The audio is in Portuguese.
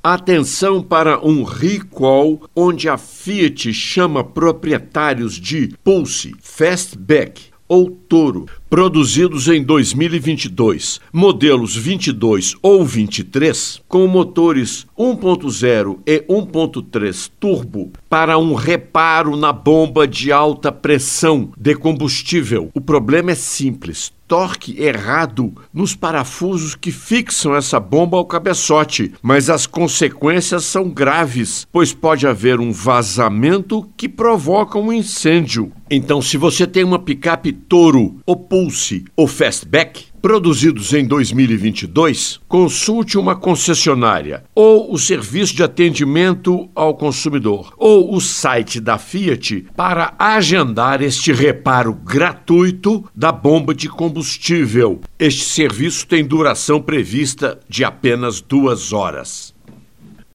Atenção para um recall onde a Fiat chama proprietários de Pulse, Fastback ou Toro, produzidos em 2022, modelos 22 ou 23, com motores 1.0 e 1.3 turbo, para um reparo na bomba de alta pressão de combustível. O problema é simples torque errado nos parafusos que fixam essa bomba ao cabeçote, mas as consequências são graves, pois pode haver um vazamento que provoca um incêndio. Então, se você tem uma picape Toro, ou Pulse ou Fastback, produzidos em 2022, consulte uma concessionária ou o serviço de atendimento ao consumidor ou o site da Fiat para agendar este reparo gratuito da bomba de combustível. Este serviço tem duração prevista de apenas duas horas.